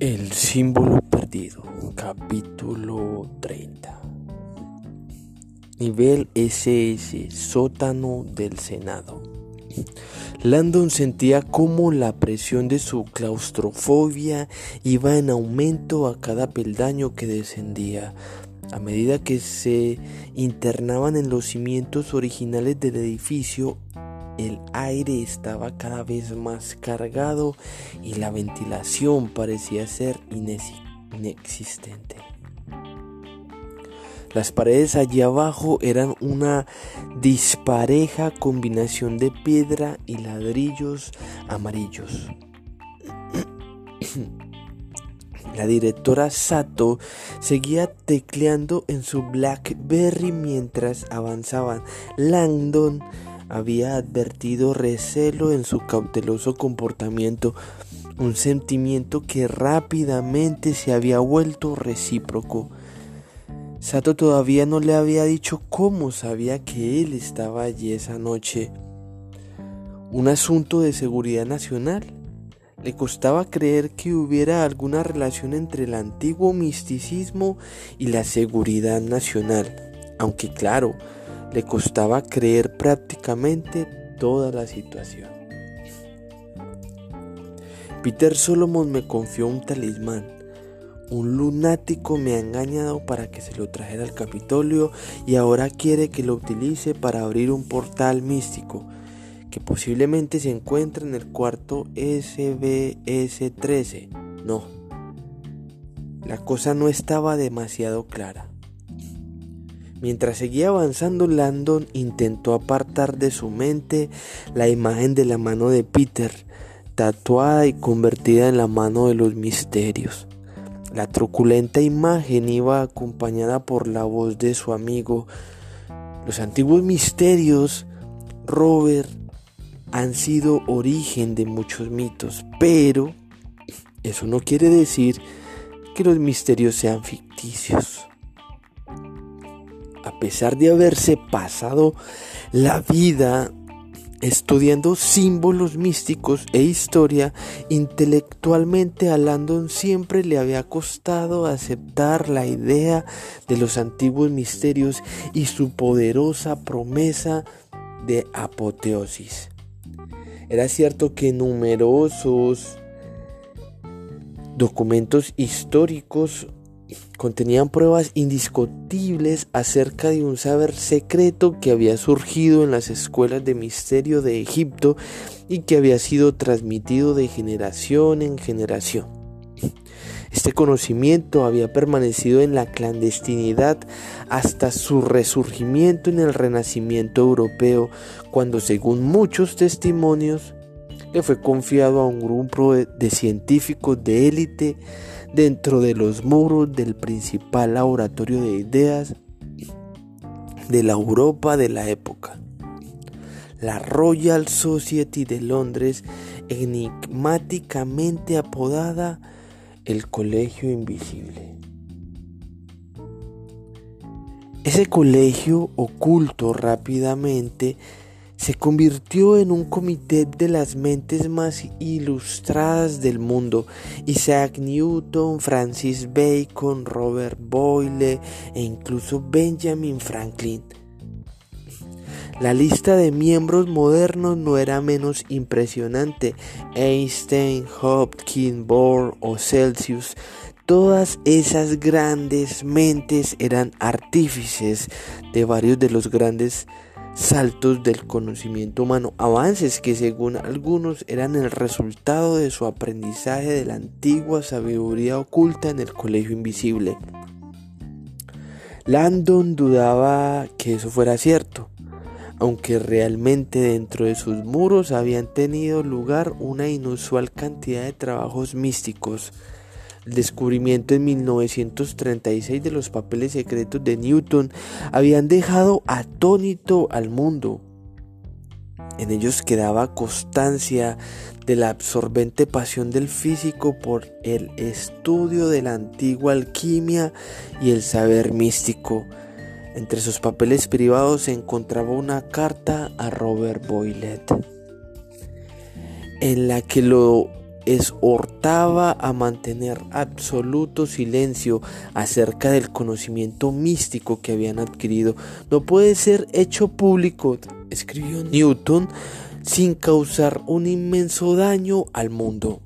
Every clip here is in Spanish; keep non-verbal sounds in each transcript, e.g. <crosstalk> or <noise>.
El símbolo perdido, capítulo 30. Nivel SS, sótano del Senado. Landon sentía como la presión de su claustrofobia iba en aumento a cada peldaño que descendía. A medida que se internaban en los cimientos originales del edificio, el aire estaba cada vez más cargado y la ventilación parecía ser inexistente. Las paredes allí abajo eran una dispareja combinación de piedra y ladrillos amarillos. <clears throat> La directora Sato seguía tecleando en su Blackberry mientras avanzaban. Langdon había advertido recelo en su cauteloso comportamiento, un sentimiento que rápidamente se había vuelto recíproco. Sato todavía no le había dicho cómo sabía que él estaba allí esa noche. Un asunto de seguridad nacional. Le costaba creer que hubiera alguna relación entre el antiguo misticismo y la seguridad nacional, aunque claro, le costaba creer prácticamente toda la situación. Peter Solomon me confió un talismán. Un lunático me ha engañado para que se lo trajera al Capitolio y ahora quiere que lo utilice para abrir un portal místico que posiblemente se encuentra en el cuarto SBS-13. No, la cosa no estaba demasiado clara. Mientras seguía avanzando, Landon intentó apartar de su mente la imagen de la mano de Peter, tatuada y convertida en la mano de los misterios. La truculenta imagen iba acompañada por la voz de su amigo. Los antiguos misterios, Robert, han sido origen de muchos mitos, pero eso no quiere decir que los misterios sean ficticios a pesar de haberse pasado la vida estudiando símbolos místicos e historia, intelectualmente a Landon siempre le había costado aceptar la idea de los antiguos misterios y su poderosa promesa de apoteosis. Era cierto que numerosos documentos históricos contenían pruebas indiscutibles acerca de un saber secreto que había surgido en las escuelas de misterio de Egipto y que había sido transmitido de generación en generación. Este conocimiento había permanecido en la clandestinidad hasta su resurgimiento en el Renacimiento europeo, cuando según muchos testimonios le fue confiado a un grupo de científicos de élite dentro de los muros del principal laboratorio de ideas de la Europa de la época. La Royal Society de Londres, enigmáticamente apodada el Colegio Invisible. Ese colegio oculto rápidamente se convirtió en un comité de las mentes más ilustradas del mundo. Isaac Newton, Francis Bacon, Robert Boyle e incluso Benjamin Franklin. La lista de miembros modernos no era menos impresionante. Einstein, Hopkins, Bohr o Celsius Todas esas grandes mentes eran artífices de varios de los grandes saltos del conocimiento humano, avances que según algunos eran el resultado de su aprendizaje de la antigua sabiduría oculta en el colegio invisible. Landon dudaba que eso fuera cierto, aunque realmente dentro de sus muros habían tenido lugar una inusual cantidad de trabajos místicos el descubrimiento en 1936 de los papeles secretos de Newton habían dejado atónito al mundo. En ellos quedaba constancia de la absorbente pasión del físico por el estudio de la antigua alquimia y el saber místico. Entre sus papeles privados se encontraba una carta a Robert Boylet, en la que lo exhortaba a mantener absoluto silencio acerca del conocimiento místico que habían adquirido no puede ser hecho público, escribió Newton, sin causar un inmenso daño al mundo.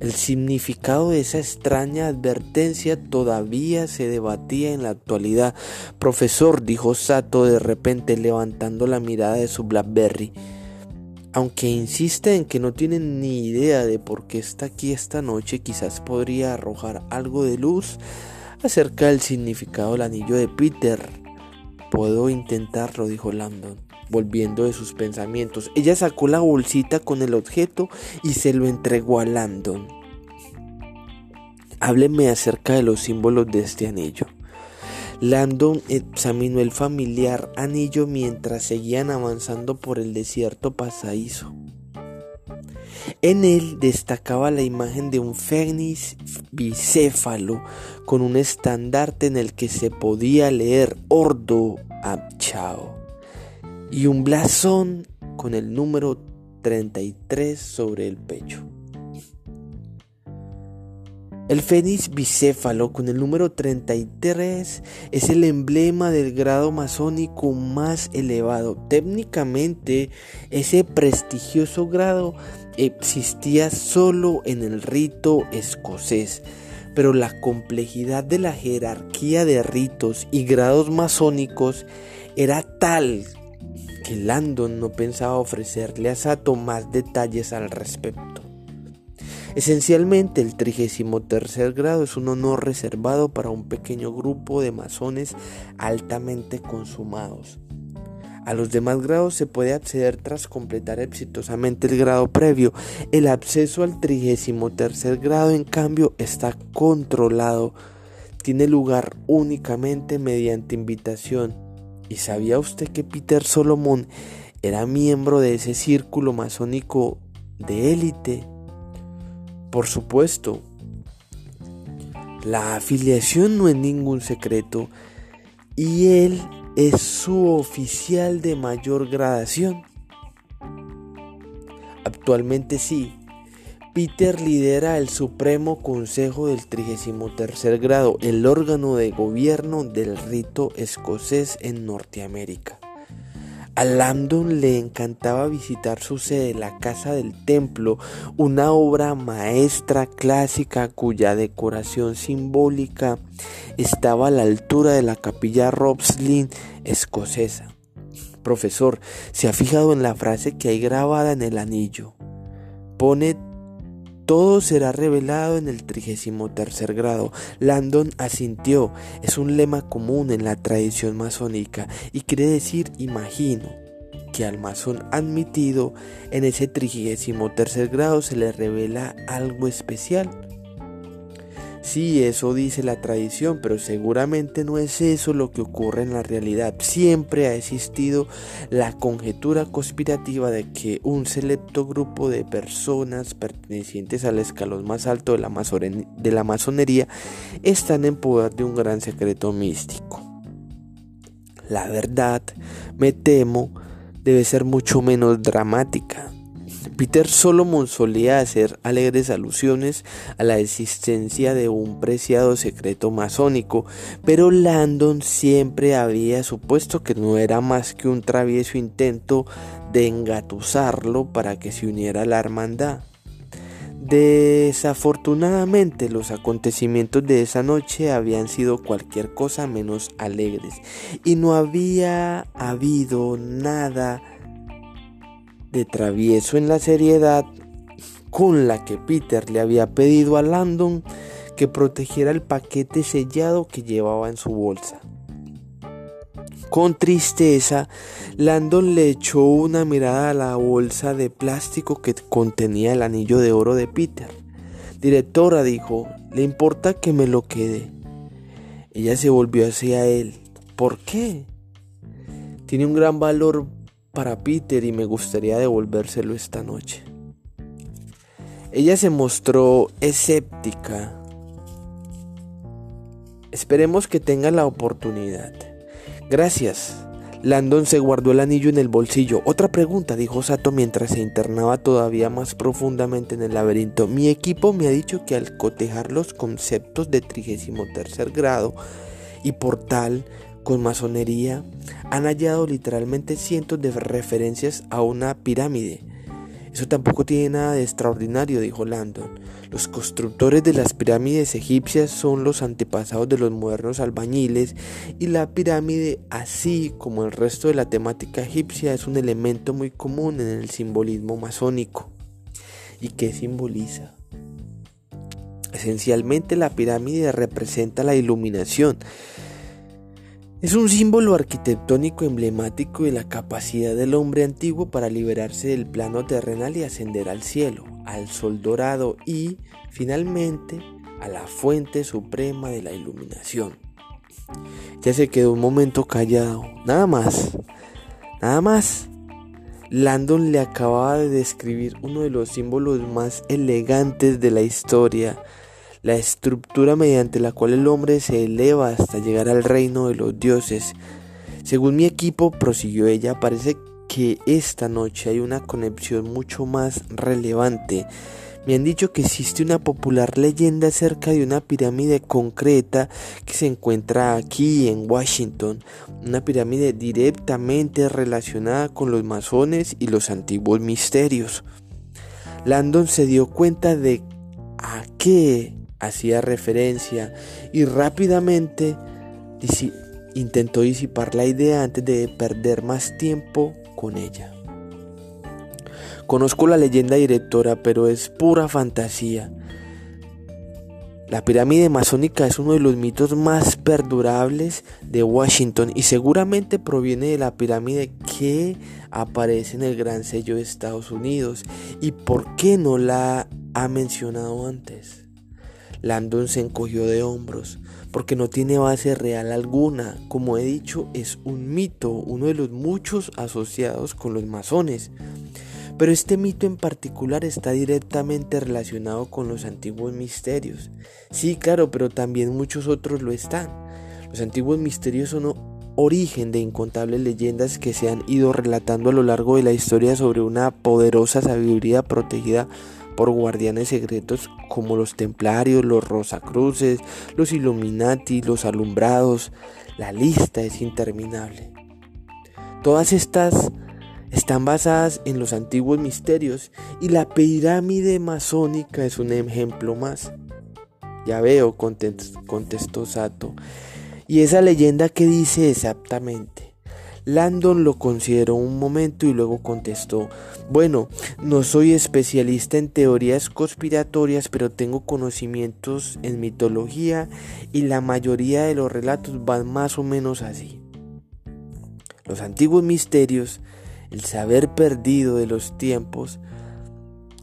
El significado de esa extraña advertencia todavía se debatía en la actualidad. Profesor, dijo Sato de repente levantando la mirada de su Blackberry. Aunque insiste en que no tiene ni idea de por qué está aquí esta noche, quizás podría arrojar algo de luz acerca del significado del anillo de Peter. Puedo intentarlo, dijo Landon, volviendo de sus pensamientos. Ella sacó la bolsita con el objeto y se lo entregó a Landon. Hábleme acerca de los símbolos de este anillo. Landon examinó el familiar anillo mientras seguían avanzando por el desierto pasadizo. En él destacaba la imagen de un fénix bicéfalo con un estandarte en el que se podía leer Ordo Abchao y un blasón con el número 33 sobre el pecho. El fénix bicéfalo con el número 33 es el emblema del grado masónico más elevado. Técnicamente, ese prestigioso grado existía solo en el rito escocés, pero la complejidad de la jerarquía de ritos y grados masónicos era tal que Landon no pensaba ofrecerle a Sato más detalles al respecto. Esencialmente, el 33 grado es un honor reservado para un pequeño grupo de masones altamente consumados. A los demás grados se puede acceder tras completar exitosamente el grado previo. El acceso al 33 grado, en cambio, está controlado. Tiene lugar únicamente mediante invitación. ¿Y sabía usted que Peter Solomon era miembro de ese círculo masónico de élite? Por supuesto, la afiliación no es ningún secreto y él es su oficial de mayor gradación. Actualmente sí, Peter lidera el Supremo Consejo del 33 grado, el órgano de gobierno del rito escocés en Norteamérica. A Landon le encantaba visitar su sede, la Casa del Templo, una obra maestra clásica cuya decoración simbólica estaba a la altura de la capilla Robslin escocesa. Profesor, ¿se ha fijado en la frase que hay grabada en el anillo? Pone todo será revelado en el 33 grado. Landon asintió. Es un lema común en la tradición masónica y quiere decir imagino que al masón admitido en ese 33 grado se le revela algo especial. Sí, eso dice la tradición, pero seguramente no es eso lo que ocurre en la realidad. Siempre ha existido la conjetura conspirativa de que un selecto grupo de personas pertenecientes al escalón más alto de la, de la masonería están en poder de un gran secreto místico. La verdad, me temo, debe ser mucho menos dramática. Peter Solomon solía hacer alegres alusiones a la existencia de un preciado secreto masónico, pero Landon siempre había supuesto que no era más que un travieso intento de engatusarlo para que se uniera a la hermandad. Desafortunadamente los acontecimientos de esa noche habían sido cualquier cosa menos alegres y no había habido nada de travieso en la seriedad con la que Peter le había pedido a Landon que protegiera el paquete sellado que llevaba en su bolsa. Con tristeza, Landon le echó una mirada a la bolsa de plástico que contenía el anillo de oro de Peter. Directora, dijo, ¿le importa que me lo quede? Ella se volvió hacia él. ¿Por qué? Tiene un gran valor para Peter y me gustaría devolvérselo esta noche. Ella se mostró escéptica. Esperemos que tenga la oportunidad. Gracias. Landon se guardó el anillo en el bolsillo. Otra pregunta, dijo Sato mientras se internaba todavía más profundamente en el laberinto. Mi equipo me ha dicho que al cotejar los conceptos de 33 grado y portal con masonería, han hallado literalmente cientos de referencias a una pirámide. Eso tampoco tiene nada de extraordinario, dijo Landon. Los constructores de las pirámides egipcias son los antepasados de los modernos albañiles y la pirámide, así como el resto de la temática egipcia, es un elemento muy común en el simbolismo masónico. ¿Y qué simboliza? Esencialmente la pirámide representa la iluminación, es un símbolo arquitectónico emblemático de la capacidad del hombre antiguo para liberarse del plano terrenal y ascender al cielo, al sol dorado y, finalmente, a la fuente suprema de la iluminación. Ya se quedó un momento callado, nada más, nada más. Landon le acababa de describir uno de los símbolos más elegantes de la historia la estructura mediante la cual el hombre se eleva hasta llegar al reino de los dioses. Según mi equipo, prosiguió ella, parece que esta noche hay una conexión mucho más relevante. Me han dicho que existe una popular leyenda acerca de una pirámide concreta que se encuentra aquí en Washington, una pirámide directamente relacionada con los masones y los antiguos misterios. Landon se dio cuenta de a qué hacía referencia y rápidamente intentó disipar la idea antes de perder más tiempo con ella. Conozco la leyenda directora, pero es pura fantasía. La pirámide masónica es uno de los mitos más perdurables de Washington y seguramente proviene de la pirámide que aparece en el gran sello de Estados Unidos. ¿Y por qué no la ha mencionado antes? Landon se encogió de hombros, porque no tiene base real alguna. Como he dicho, es un mito, uno de los muchos asociados con los masones. Pero este mito en particular está directamente relacionado con los antiguos misterios. Sí, claro, pero también muchos otros lo están. Los antiguos misterios son origen de incontables leyendas que se han ido relatando a lo largo de la historia sobre una poderosa sabiduría protegida por guardianes secretos como los templarios, los rosacruces, los illuminati, los alumbrados. La lista es interminable. Todas estas están basadas en los antiguos misterios y la pirámide masónica es un ejemplo más. Ya veo, contestó Sato. ¿Y esa leyenda qué dice exactamente? Landon lo consideró un momento y luego contestó, bueno, no soy especialista en teorías conspiratorias, pero tengo conocimientos en mitología y la mayoría de los relatos van más o menos así. Los antiguos misterios, el saber perdido de los tiempos,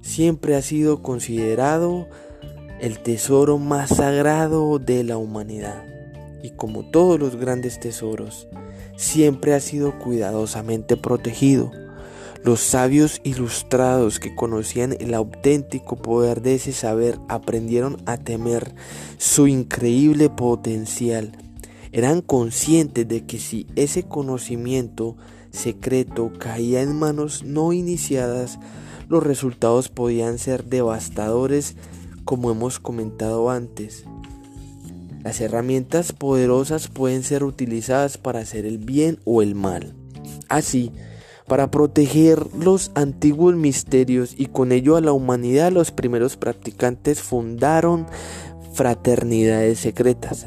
siempre ha sido considerado el tesoro más sagrado de la humanidad. Y como todos los grandes tesoros, siempre ha sido cuidadosamente protegido. Los sabios ilustrados que conocían el auténtico poder de ese saber aprendieron a temer su increíble potencial. Eran conscientes de que si ese conocimiento secreto caía en manos no iniciadas, los resultados podían ser devastadores como hemos comentado antes. Las herramientas poderosas pueden ser utilizadas para hacer el bien o el mal. Así, para proteger los antiguos misterios y con ello a la humanidad, los primeros practicantes fundaron fraternidades secretas.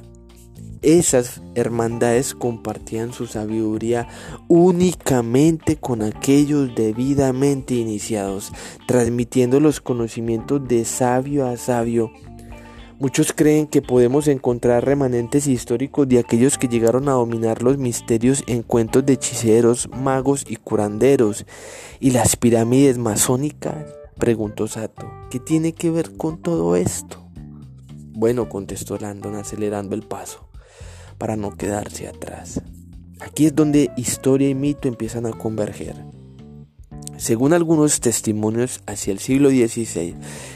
Esas hermandades compartían su sabiduría únicamente con aquellos debidamente iniciados, transmitiendo los conocimientos de sabio a sabio Muchos creen que podemos encontrar remanentes históricos de aquellos que llegaron a dominar los misterios en cuentos de hechiceros, magos y curanderos. ¿Y las pirámides masónicas? preguntó Sato. ¿Qué tiene que ver con todo esto? Bueno, contestó Landon acelerando el paso, para no quedarse atrás. Aquí es donde historia y mito empiezan a converger. Según algunos testimonios, hacia el siglo XVI,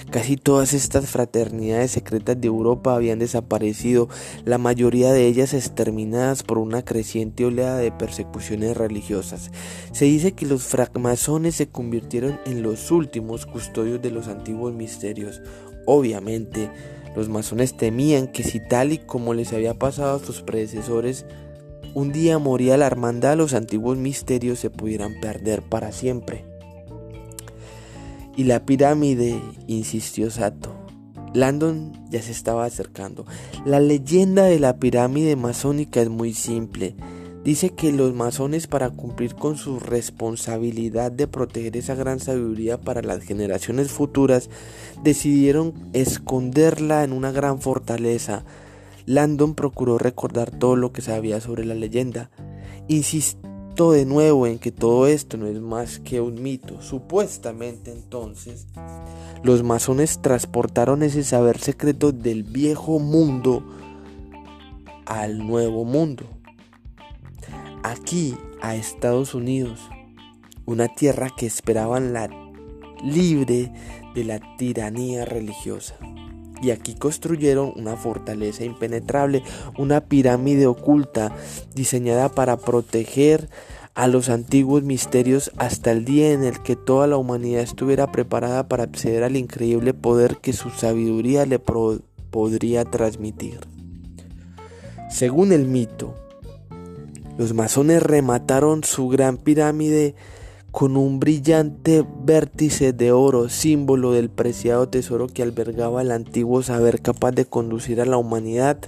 casi todas estas fraternidades secretas de Europa habían desaparecido, la mayoría de ellas exterminadas por una creciente oleada de persecuciones religiosas. Se dice que los francmasones se convirtieron en los últimos custodios de los antiguos misterios. Obviamente, los masones temían que si tal y como les había pasado a sus predecesores, un día moría la hermandad, los antiguos misterios se pudieran perder para siempre. Y la pirámide, insistió Sato. Landon ya se estaba acercando. La leyenda de la pirámide masónica es muy simple. Dice que los masones para cumplir con su responsabilidad de proteger esa gran sabiduría para las generaciones futuras decidieron esconderla en una gran fortaleza. Landon procuró recordar todo lo que sabía sobre la leyenda. Insistió de nuevo en que todo esto no es más que un mito. Supuestamente entonces, los masones transportaron ese saber secreto del viejo mundo al nuevo mundo. Aquí, a Estados Unidos, una tierra que esperaban la libre de la tiranía religiosa y aquí construyeron una fortaleza impenetrable, una pirámide oculta diseñada para proteger a los antiguos misterios hasta el día en el que toda la humanidad estuviera preparada para acceder al increíble poder que su sabiduría le podría transmitir. Según el mito, los masones remataron su gran pirámide con un brillante vértice de oro, símbolo del preciado tesoro que albergaba el antiguo saber capaz de conducir a la humanidad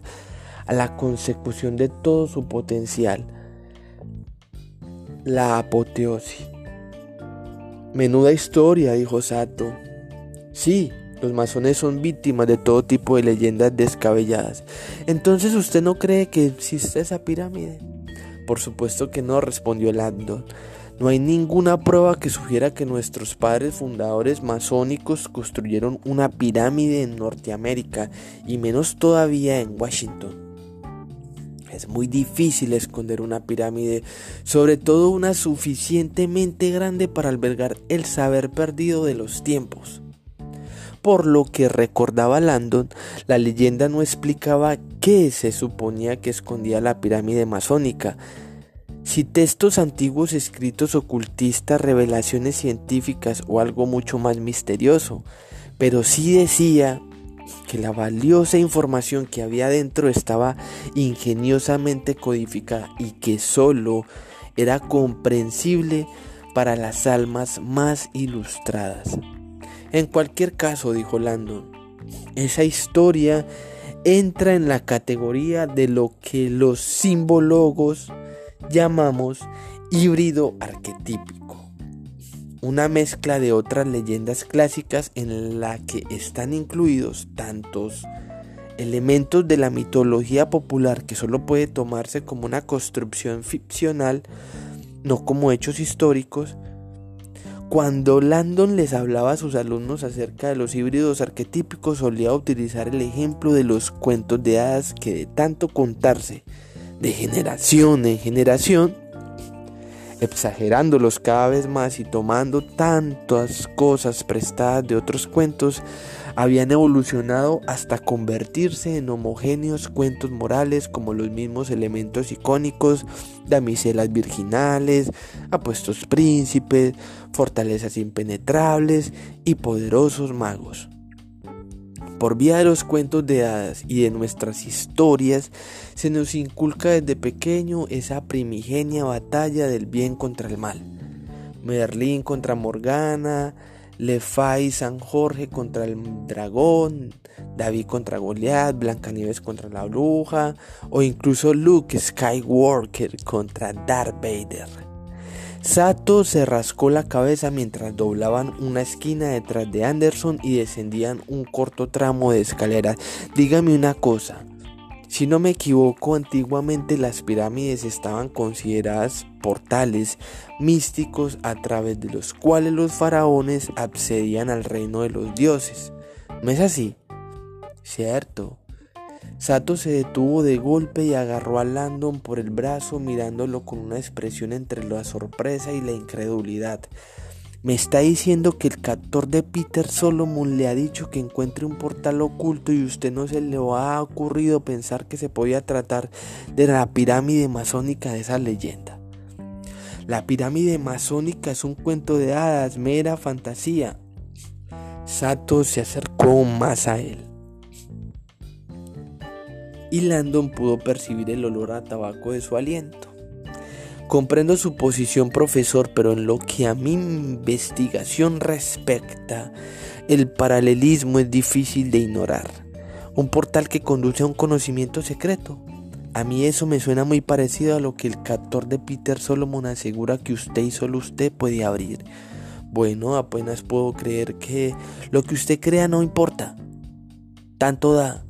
a la consecución de todo su potencial. La apoteosis. Menuda historia, dijo Sato. Sí, los masones son víctimas de todo tipo de leyendas descabelladas. Entonces, ¿usted no cree que existe esa pirámide? Por supuesto que no, respondió Landon. No hay ninguna prueba que sugiera que nuestros padres fundadores masónicos construyeron una pirámide en Norteamérica y menos todavía en Washington. Es muy difícil esconder una pirámide, sobre todo una suficientemente grande para albergar el saber perdido de los tiempos. Por lo que recordaba Landon, la leyenda no explicaba qué se suponía que escondía la pirámide masónica, si textos antiguos escritos ocultistas, revelaciones científicas o algo mucho más misterioso, pero sí decía que la valiosa información que había dentro estaba ingeniosamente codificada y que solo era comprensible para las almas más ilustradas. En cualquier caso, dijo Landon, esa historia entra en la categoría de lo que los simbologos llamamos híbrido arquetípico, una mezcla de otras leyendas clásicas en la que están incluidos tantos elementos de la mitología popular que solo puede tomarse como una construcción ficcional, no como hechos históricos, cuando Landon les hablaba a sus alumnos acerca de los híbridos arquetípicos, solía utilizar el ejemplo de los cuentos de hadas que de tanto contarse de generación en generación, exagerándolos cada vez más y tomando tantas cosas prestadas de otros cuentos, habían evolucionado hasta convertirse en homogéneos cuentos morales como los mismos elementos icónicos, damiselas virginales, apuestos príncipes, fortalezas impenetrables y poderosos magos. Por vía de los cuentos de hadas y de nuestras historias, se nos inculca desde pequeño esa primigenia batalla del bien contra el mal. Merlín contra Morgana, Lefay San Jorge contra el dragón, David contra Goliath, Blancanieves contra la bruja, o incluso Luke Skywalker contra Darth Vader. Sato se rascó la cabeza mientras doblaban una esquina detrás de Anderson y descendían un corto tramo de escalera. Dígame una cosa, si no me equivoco, antiguamente las pirámides estaban consideradas portales místicos a través de los cuales los faraones accedían al reino de los dioses. ¿No es así? Cierto. Sato se detuvo de golpe y agarró a Landon por el brazo mirándolo con una expresión entre la sorpresa y la incredulidad. Me está diciendo que el captor de Peter Solomon le ha dicho que encuentre un portal oculto y usted no se le ha ocurrido pensar que se podía tratar de la pirámide masónica de esa leyenda. La pirámide masónica es un cuento de hadas, mera fantasía. Sato se acercó más a él. Y Landon pudo percibir el olor a tabaco de su aliento. Comprendo su posición, profesor, pero en lo que a mi investigación respecta, el paralelismo es difícil de ignorar. Un portal que conduce a un conocimiento secreto. A mí eso me suena muy parecido a lo que el captor de Peter Solomon asegura que usted y solo usted puede abrir. Bueno, apenas puedo creer que lo que usted crea no importa. Tanto da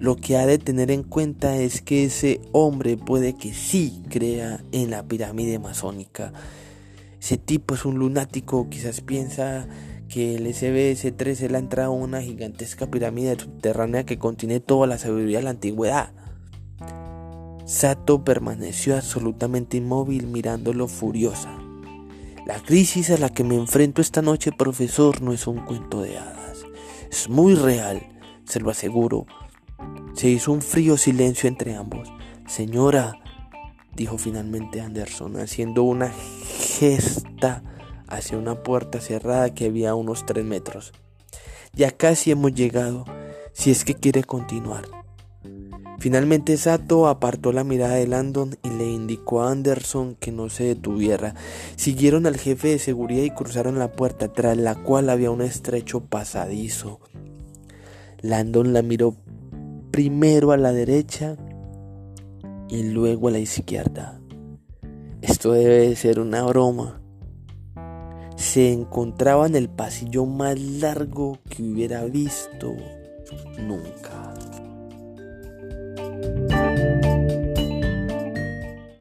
lo que ha de tener en cuenta es que ese hombre puede que sí crea en la pirámide masónica. Ese tipo es un lunático, quizás piensa que el SBS-3 es la entrada a una gigantesca pirámide subterránea que contiene toda la sabiduría de la antigüedad. Sato permaneció absolutamente inmóvil mirándolo furiosa. La crisis a la que me enfrento esta noche, profesor, no es un cuento de hadas. Es muy real, se lo aseguro. Se hizo un frío silencio entre ambos. Señora, dijo finalmente Anderson, haciendo una gesta hacia una puerta cerrada que había a unos tres metros. Ya casi hemos llegado, si es que quiere continuar. Finalmente Sato apartó la mirada de Landon y le indicó a Anderson que no se detuviera. Siguieron al jefe de seguridad y cruzaron la puerta, tras la cual había un estrecho pasadizo. Landon la miró primero a la derecha y luego a la izquierda. Esto debe de ser una broma. Se encontraba en el pasillo más largo que hubiera visto nunca.